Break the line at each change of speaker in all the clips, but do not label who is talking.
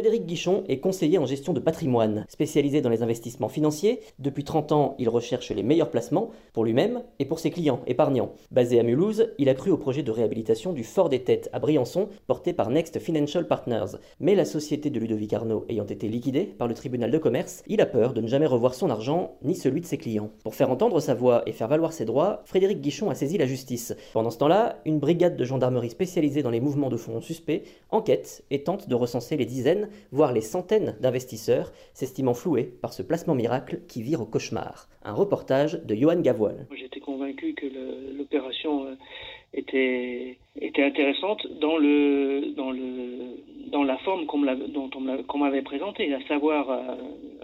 Frédéric Guichon est conseiller en gestion de patrimoine. Spécialisé dans les investissements financiers, depuis 30 ans, il recherche les meilleurs placements pour lui-même et pour ses clients épargnants. Basé à Mulhouse, il a cru au projet de réhabilitation du Fort des Têtes à Briançon, porté par Next Financial Partners. Mais la société de Ludovic Arnaud ayant été liquidée par le tribunal de commerce, il a peur de ne jamais revoir son argent ni celui de ses clients. Pour faire entendre sa voix et faire valoir ses droits, Frédéric Guichon a saisi la justice. Pendant ce temps-là, une brigade de gendarmerie spécialisée dans les mouvements de fonds suspects enquête et tente de recenser les dizaines voire les centaines d'investisseurs, s'estimant floués par ce placement miracle qui vire au cauchemar. Un reportage de Johan Gavoil.
Était, intéressante dans, le, dans, le, dans la forme dont on m'avait présentée, à savoir euh,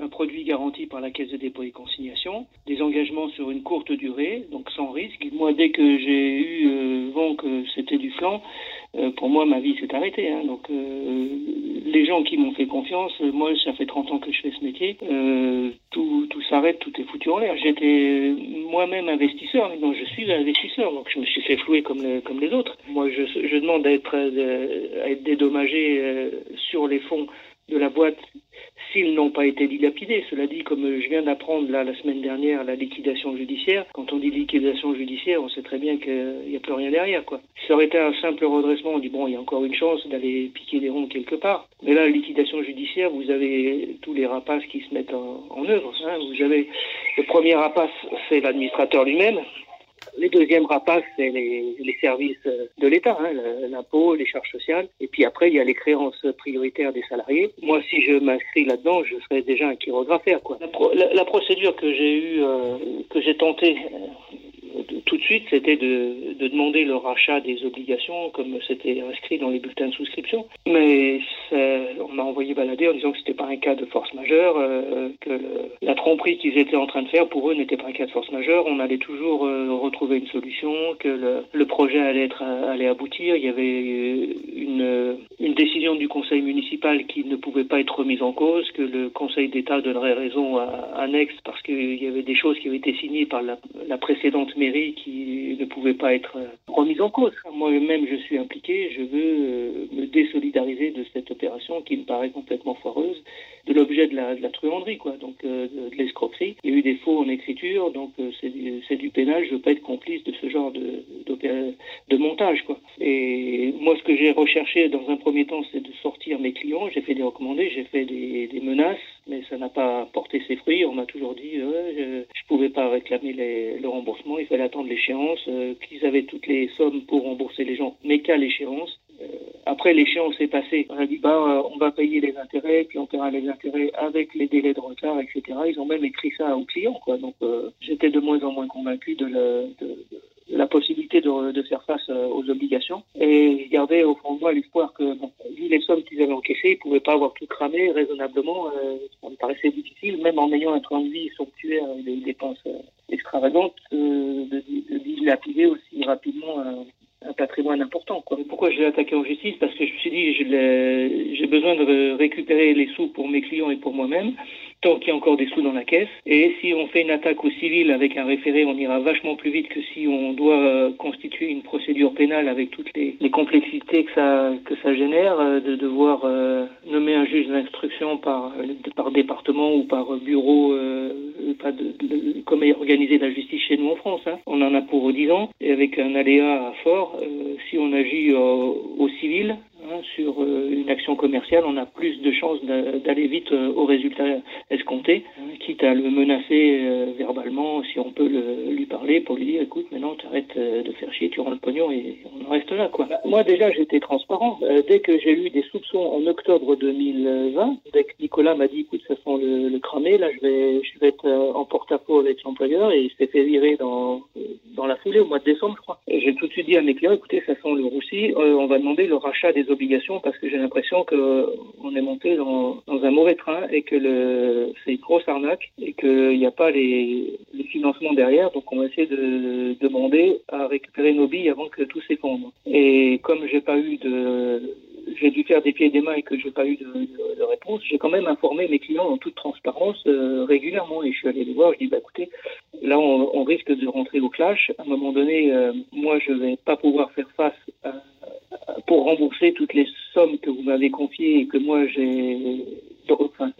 un produit garanti par la Caisse de dépôt et consignation, des engagements sur une courte durée, donc sans risque. Moi, dès que j'ai eu euh, vent que c'était du flanc, euh, pour moi, ma vie s'est arrêtée. Hein. Donc, euh, les gens qui m'ont fait confiance, moi, ça fait 30 ans que je fais ce métier, tout, tout s'arrête, tout est foutu en l'air. J'étais moi-même investisseur, mais non, je suis investisseur, donc je me suis fait flouer comme, comme les autres. Moi, je, demande à être, être dédommagé sur les fonds de la boîte s'ils n'ont pas été dilapidés. Cela dit, comme je viens d'apprendre la semaine dernière la liquidation judiciaire, quand on dit liquidation judiciaire, on sait très bien qu'il n'y a plus rien derrière. Quoi. Ça aurait été un simple redressement, on dit bon, il y a encore une chance d'aller piquer des ronds quelque part. Mais là, liquidation judiciaire, vous avez tous les rapaces qui se mettent en, œuvre. Hein. Vous avez le premier rapace, c'est l'administrateur lui-même. Les deuxièmes rapaces, c'est les, les, services de l'État, hein, l'impôt, les charges sociales. Et puis après, il y a les créances prioritaires des salariés. Moi, si je m'inscris là-dedans, je serais déjà un chirographe. Quoi. La, la, procédure que j'ai eue, euh, que j'ai tenté tout de suite, c'était de, de, demander le rachat des obligations, comme c'était inscrit dans les bulletins de souscription. Mais on m'a envoyé balader en disant que c'était pas un cas de force majeure, euh, que la tromperie qu'ils étaient en train de faire pour eux n'était pas un cas de force majeure. On allait toujours euh, retrouver une solution, que le, projet allait être allait aboutir. Il y avait une, décision du conseil municipal qui ne pouvait pas être remise en cause, que le conseil d'État donnerait raison à, à Next parce qu'il y avait des choses qui avaient été signées par la précédente mairie qui ne pouvait pas être euh, remise en cause. Moi-même, je suis impliqué. Je veux euh, me désolidariser de cette opération qui me paraît complètement foireuse, de l'objet de la, de la, truanderie, quoi, donc euh, de, l'escroquerie. Il y a eu des faux en écriture, donc c'est du, pénal. Je veux pas être complice de ce genre de, montage, quoi. Et moi, ce que j'ai recherché dans un premier temps, c'est de sortir mes clients. J'ai fait des recommandés, j'ai fait des, menaces, mais ça n'a pas porté ses fruits. On m'a toujours dit je, je pouvais pas réclamer le remboursement, il fallait attendre l'échéance, euh, qu'ils avaient toutes les sommes pour rembourser les gens, mais qu'à l'échéance. Euh, après l'échéance est passée, on a dit bah euh, on va payer les intérêts, puis on paiera les intérêts avec les délais de retard, etc. Ils ont même écrit ça aux clients. Donc j'étais de moins en moins convaincu de, la possibilité de, faire face aux obligations. Et je gardais au fond de moi l'espoir que, vu les sommes qu'ils avaient encaissées, ils ne pouvaient pas avoir tout cramé raisonnablement. Euh, ça me paraissait difficile, même en ayant un train de vie somptuaire et des dépenses extravagantes, dilapider aussi rapidement un, patrimoine important. Quoi. Pourquoi je l'ai attaqué en justice? Parce que je me suis dit, j'ai besoin de récupérer les sous pour mes clients et pour moi-même tant qu'il y a encore des sous dans la caisse. Et si on fait une attaque au civil avec un référé, on ira vachement plus vite que si on doit euh, constituer une procédure pénale avec toutes les, complexités que ça, que ça génère, euh, de devoir euh, nommer un juge d'instruction par département ou par bureau, pas de, de, comme est organisée la justice chez nous en France. Hein. On en a pour 10 ans, et avec un aléa fort, si on agit au civil, Hein, sur euh, une action commerciale, on a plus de chances d'aller vite euh, au résultat escompté, hein, quitte à le menacer euh, verbalement si on peut le, lui parler pour lui dire écoute maintenant tu arrêtes de faire chier, tu rends le pognon et on reste là quoi. Bah, moi déjà j'étais transparent. dès que j'ai eu des soupçons en octobre 2020, dès que Nicolas m'a dit écoute ça sent le, cramé, là je vais je vais être en porte-à-faux avec l'employeur et il s'est fait virer dans dans la foulée au mois de décembre je crois. J'ai tout de suite dit à mes clients écoutez ça sent le roussi, on va demander le rachat des obligations parce que j'ai l'impression qu'on est monté dans, un mauvais train et que c'est une grosse arnaque et qu'il n'y a pas les, financements derrière. Donc on va essayer de demander à récupérer nos billes avant que tout s'effondre. Et comme j'ai pas eu de j'ai dû faire des pieds et des mains et que j'ai pas eu de, réponse, j'ai quand même informé mes clients en toute transparence euh, régulièrement et je suis allé les voir. Je dis bah écoutez, là on, risque de rentrer au clash. À un moment donné, euh, moi je vais pas pouvoir faire face à pour rembourser toutes les sommes que vous m'avez confiées et que moi j'ai enfin,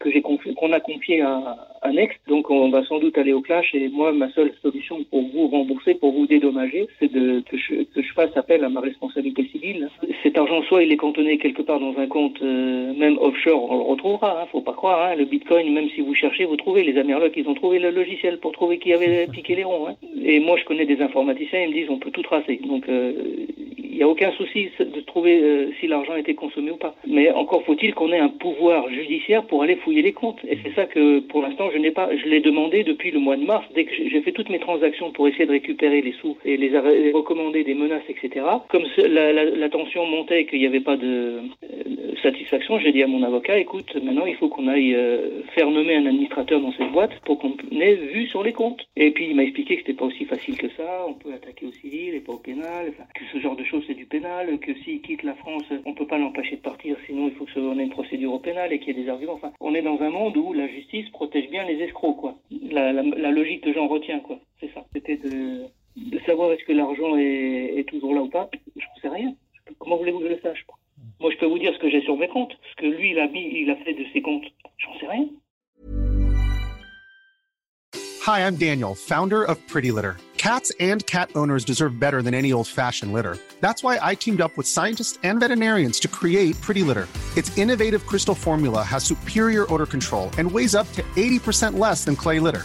que j'ai qu'on a confié à, à, Next. Donc on va sans doute aller au clash et moi ma seule solution pour vous rembourser, pour vous dédommager, c'est de que je, que je, fasse appel à ma responsabilité civile. Cet argent soit il est cantonné quelque part dans un compte euh, même offshore, on le retrouvera, hein, faut pas croire. Hein, le Bitcoin, même si vous cherchez, vous trouvez. Les Amerlocs, ils ont trouvé le logiciel pour trouver qui avait piqué les ronds. Hein. Et moi je connais des informaticiens, ils me disent on peut tout tracer. Donc euh, il n'y a aucun souci de trouver euh, si l'argent a été consommé ou pas. Mais encore faut-il qu'on ait un pouvoir judiciaire pour aller fouiller les comptes. Et c'est ça que, pour l'instant, je n'ai pas. Je l'ai demandé depuis le mois de mars, dès que j'ai fait toutes mes transactions pour essayer de récupérer les sous et les, recommander des menaces, etc. Comme la, la, tension montait et qu'il n'y avait pas de satisfaction, j'ai dit à mon avocat, écoute, maintenant il faut qu'on aille euh, faire nommer un administrateur dans cette boîte pour qu'on ait vu sur les comptes. Et puis il m'a expliqué que c'était pas aussi facile que ça. On peut attaquer au civil et pas au pénal. que ce genre de choses c'est du pénal, que s'il quitte la France, on peut pas l'empêcher de partir, sinon il faut que ait une procédure au pénal et qu'il y ait des arguments. Enfin, on est dans un monde où la justice protège bien les escrocs, quoi. La, logique que j'en retiens, quoi. C'est ça. C'était de, savoir est-ce que l'argent est, toujours là ou pas. Je ne sais rien. Comment voulez-vous que je le sache Moi, je peux vous dire ce que j'ai sur mes comptes, ce que lui, il a mis, il a fait de ses comptes. J'en sais rien.
Hi, I'm Daniel, founder of Pretty Litter. Cats and cat owners deserve better than any old-fashioned litter. That's why I teamed up with scientists and veterinarians to create Pretty Litter. Its innovative crystal formula has superior odor control and weighs up to 80% less than clay litter.